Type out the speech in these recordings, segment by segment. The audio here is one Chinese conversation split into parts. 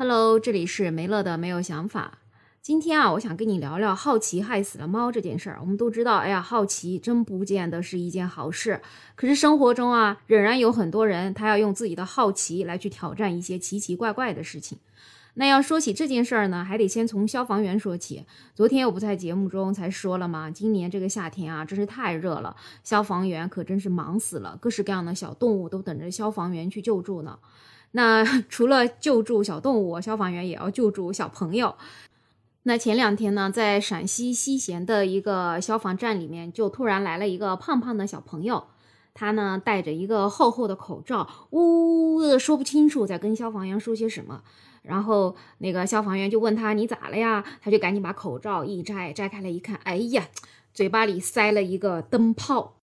Hello，这里是梅乐的没有想法。今天啊，我想跟你聊聊好奇害死了猫这件事儿。我们都知道，哎呀，好奇真不见得是一件好事。可是生活中啊，仍然有很多人，他要用自己的好奇来去挑战一些奇奇怪怪的事情。那要说起这件事儿呢，还得先从消防员说起。昨天我不在节目中才说了吗？今年这个夏天啊，真是太热了，消防员可真是忙死了，各式各样的小动物都等着消防员去救助呢。那 除了救助小动物，消防员也要救助小朋友。那前两天呢，在陕西西咸的一个消防站里面，就突然来了一个胖胖的小朋友，他呢戴着一个厚厚的口罩，呜呜的说不清楚在跟消防员说些什么。然后那个消防员就问他：“你咋了呀？”他就赶紧把口罩一摘，摘开来一看，哎呀，嘴巴里塞了一个灯泡。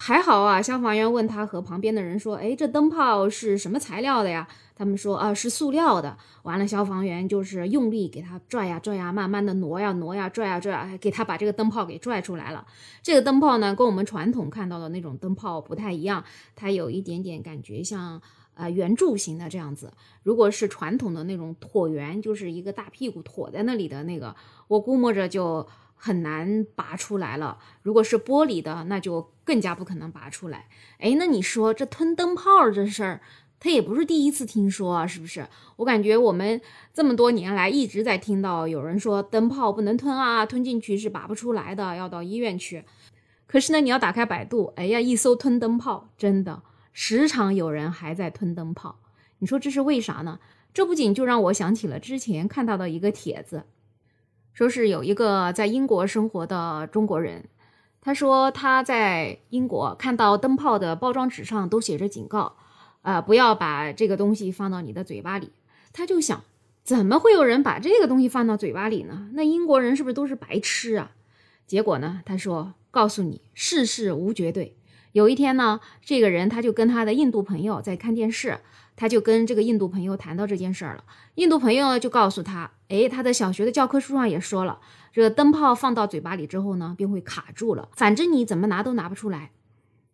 还好啊，消防员问他和旁边的人说：“哎，这灯泡是什么材料的呀？”他们说：“啊，是塑料的。”完了，消防员就是用力给他拽呀拽呀，慢慢的挪呀挪呀，拽呀拽，给他把这个灯泡给拽出来了。这个灯泡呢，跟我们传统看到的那种灯泡不太一样，它有一点点感觉像呃圆柱形的这样子。如果是传统的那种椭圆，就是一个大屁股椭在那里的那个，我估摸着就。很难拔出来了。如果是玻璃的，那就更加不可能拔出来。哎，那你说这吞灯泡这事儿，他也不是第一次听说啊，是不是？我感觉我们这么多年来一直在听到有人说灯泡不能吞啊，吞进去是拔不出来的，要到医院去。可是呢，你要打开百度，哎呀，一搜吞灯泡，真的时常有人还在吞灯泡。你说这是为啥呢？这不仅就让我想起了之前看到的一个帖子。说是有一个在英国生活的中国人，他说他在英国看到灯泡的包装纸上都写着警告，呃，不要把这个东西放到你的嘴巴里。他就想，怎么会有人把这个东西放到嘴巴里呢？那英国人是不是都是白痴啊？结果呢，他说，告诉你，世事无绝对。有一天呢，这个人他就跟他的印度朋友在看电视。他就跟这个印度朋友谈到这件事儿了，印度朋友就告诉他，哎，他的小学的教科书上也说了，这个灯泡放到嘴巴里之后呢，便会卡住了，反正你怎么拿都拿不出来。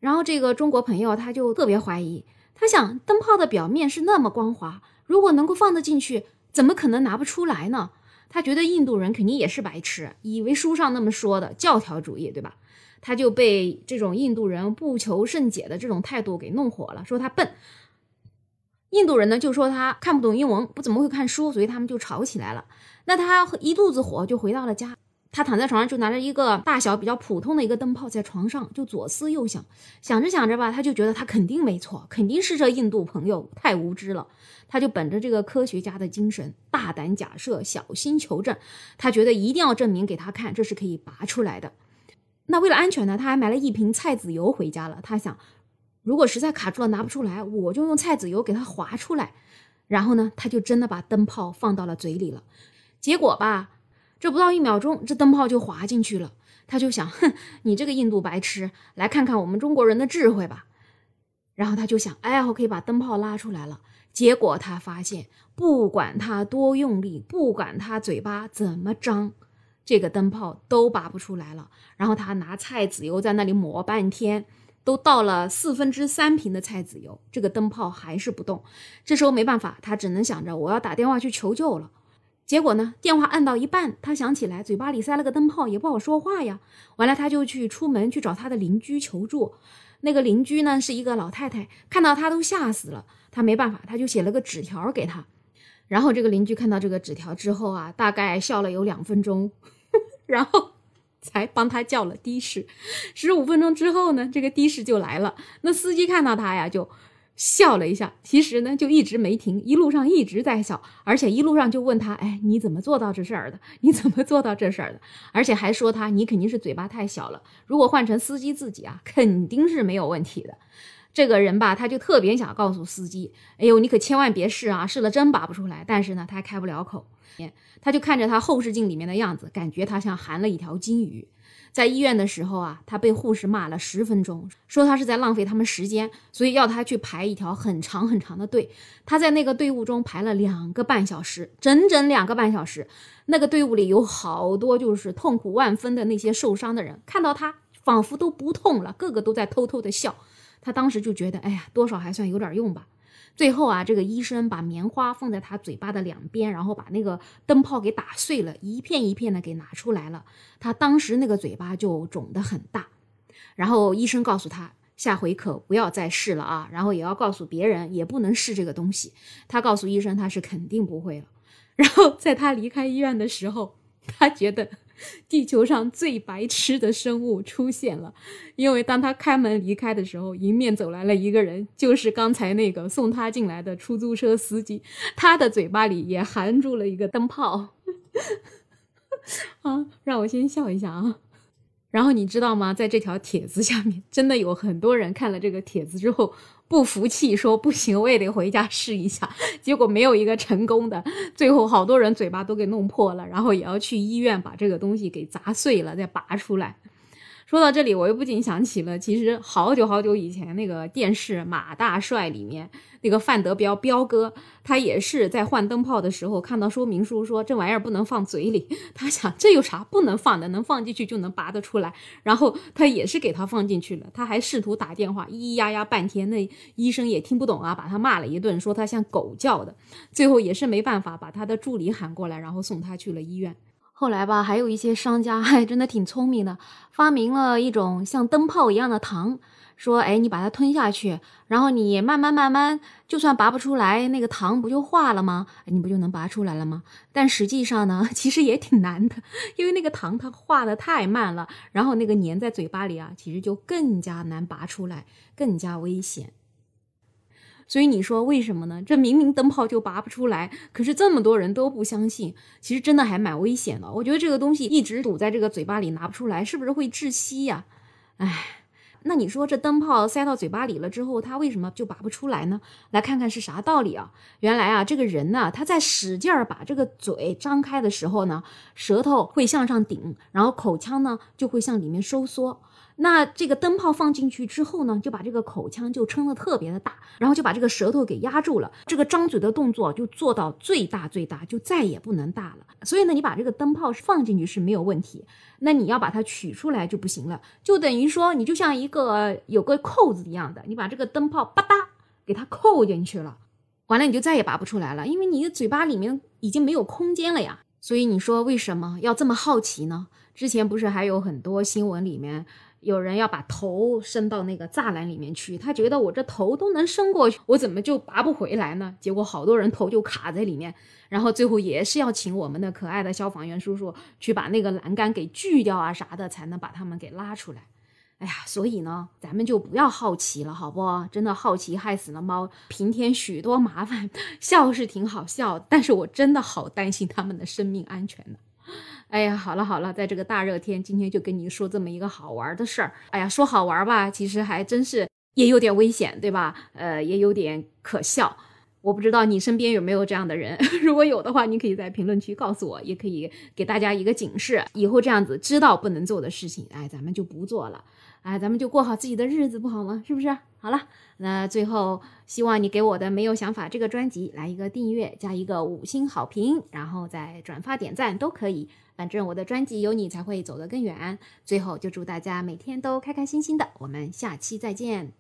然后这个中国朋友他就特别怀疑，他想灯泡的表面是那么光滑，如果能够放得进去，怎么可能拿不出来呢？他觉得印度人肯定也是白痴，以为书上那么说的教条主义，对吧？他就被这种印度人不求甚解的这种态度给弄火了，说他笨。印度人呢就说他看不懂英文，不怎么会看书，所以他们就吵起来了。那他一肚子火就回到了家，他躺在床上就拿着一个大小比较普通的一个灯泡在床上就左思右想，想着想着吧，他就觉得他肯定没错，肯定是这印度朋友太无知了。他就本着这个科学家的精神，大胆假设，小心求证。他觉得一定要证明给他看，这是可以拔出来的。那为了安全呢，他还买了一瓶菜籽油回家了。他想。如果实在卡住了拿不出来，我就用菜籽油给它划出来。然后呢，他就真的把灯泡放到了嘴里了。结果吧，这不到一秒钟，这灯泡就滑进去了。他就想，哼，你这个印度白痴，来看看我们中国人的智慧吧。然后他就想，哎，我可以把灯泡拉出来了。结果他发现，不管他多用力，不管他嘴巴怎么张，这个灯泡都拔不出来了。然后他拿菜籽油在那里抹半天。都倒了四分之三瓶的菜籽油，这个灯泡还是不动。这时候没办法，他只能想着我要打电话去求救了。结果呢，电话按到一半，他想起来嘴巴里塞了个灯泡，也不好说话呀。完了，他就去出门去找他的邻居求助。那个邻居呢是一个老太太，看到他都吓死了。他没办法，他就写了个纸条给他。然后这个邻居看到这个纸条之后啊，大概笑了有两分钟，然后。才帮他叫了的士，十五分钟之后呢，这个的士就来了。那司机看到他呀，就笑了一下，其实呢，就一直没停，一路上一直在笑，而且一路上就问他：“哎，你怎么做到这事儿的？你怎么做到这事儿的？”而且还说他：“你肯定是嘴巴太小了，如果换成司机自己啊，肯定是没有问题的。”这个人吧，他就特别想告诉司机：“哎呦，你可千万别试啊，试了真拔不出来。”但是呢，他还开不了口。他就看着他后视镜里面的样子，感觉他像含了一条金鱼。在医院的时候啊，他被护士骂了十分钟，说他是在浪费他们时间，所以要他去排一条很长很长的队。他在那个队伍中排了两个半小时，整整两个半小时。那个队伍里有好多就是痛苦万分的那些受伤的人，看到他仿佛都不痛了，个个都在偷偷的笑。他当时就觉得，哎呀，多少还算有点用吧。最后啊，这个医生把棉花放在他嘴巴的两边，然后把那个灯泡给打碎了，一片一片的给拿出来了。他当时那个嘴巴就肿得很大。然后医生告诉他，下回可不要再试了啊，然后也要告诉别人，也不能试这个东西。他告诉医生，他是肯定不会了。然后在他离开医院的时候，他觉得。地球上最白痴的生物出现了，因为当他开门离开的时候，迎面走来了一个人，就是刚才那个送他进来的出租车司机，他的嘴巴里也含住了一个灯泡。啊，让我先笑一下啊。然后你知道吗？在这条帖子下面，真的有很多人看了这个帖子之后不服气，说不行，我也得回家试一下。结果没有一个成功的，最后好多人嘴巴都给弄破了，然后也要去医院把这个东西给砸碎了再拔出来。说到这里，我又不禁想起了，其实好久好久以前那个电视《马大帅》里面那个范德彪彪哥，他也是在换灯泡的时候看到说明书说这玩意儿不能放嘴里，他想这有啥不能放的，能放进去就能拔得出来，然后他也是给他放进去了，他还试图打电话咿咿呀呀半天，那医生也听不懂啊，把他骂了一顿，说他像狗叫的，最后也是没办法把他的助理喊过来，然后送他去了医院。后来吧，还有一些商家还真的挺聪明的，发明了一种像灯泡一样的糖，说，哎，你把它吞下去，然后你慢慢慢慢，就算拔不出来，那个糖不就化了吗？你不就能拔出来了吗？但实际上呢，其实也挺难的，因为那个糖它化的太慢了，然后那个粘在嘴巴里啊，其实就更加难拔出来，更加危险。所以你说为什么呢？这明明灯泡就拔不出来，可是这么多人都不相信，其实真的还蛮危险的。我觉得这个东西一直堵在这个嘴巴里拿不出来，是不是会窒息呀？哎，那你说这灯泡塞到嘴巴里了之后，它为什么就拔不出来呢？来看看是啥道理啊？原来啊，这个人呢，他在使劲儿把这个嘴张开的时候呢，舌头会向上顶，然后口腔呢就会向里面收缩。那这个灯泡放进去之后呢，就把这个口腔就撑得特别的大，然后就把这个舌头给压住了，这个张嘴的动作就做到最大最大，就再也不能大了。所以呢，你把这个灯泡放进去是没有问题，那你要把它取出来就不行了，就等于说你就像一个有个扣子一样的，你把这个灯泡吧嗒给它扣进去了，完了你就再也拔不出来了，因为你的嘴巴里面已经没有空间了呀。所以你说为什么要这么好奇呢？之前不是还有很多新闻里面。有人要把头伸到那个栅栏里面去，他觉得我这头都能伸过去，我怎么就拔不回来呢？结果好多人头就卡在里面，然后最后也是要请我们的可爱的消防员叔叔去把那个栏杆给锯掉啊啥的，才能把他们给拉出来。哎呀，所以呢，咱们就不要好奇了，好不？真的好奇害死了猫，平添许多麻烦。笑是挺好笑，但是我真的好担心他们的生命安全呢。哎呀，好了好了，在这个大热天，今天就跟您说这么一个好玩的事儿。哎呀，说好玩吧，其实还真是也有点危险，对吧？呃，也有点可笑。我不知道你身边有没有这样的人，如果有的话，你可以在评论区告诉我，也可以给大家一个警示，以后这样子知道不能做的事情，哎，咱们就不做了。啊，咱们就过好自己的日子，不好吗？是不是？好了，那最后希望你给我的没有想法这个专辑来一个订阅，加一个五星好评，然后再转发点赞都可以。反正我的专辑有你才会走得更远。最后就祝大家每天都开开心心的，我们下期再见。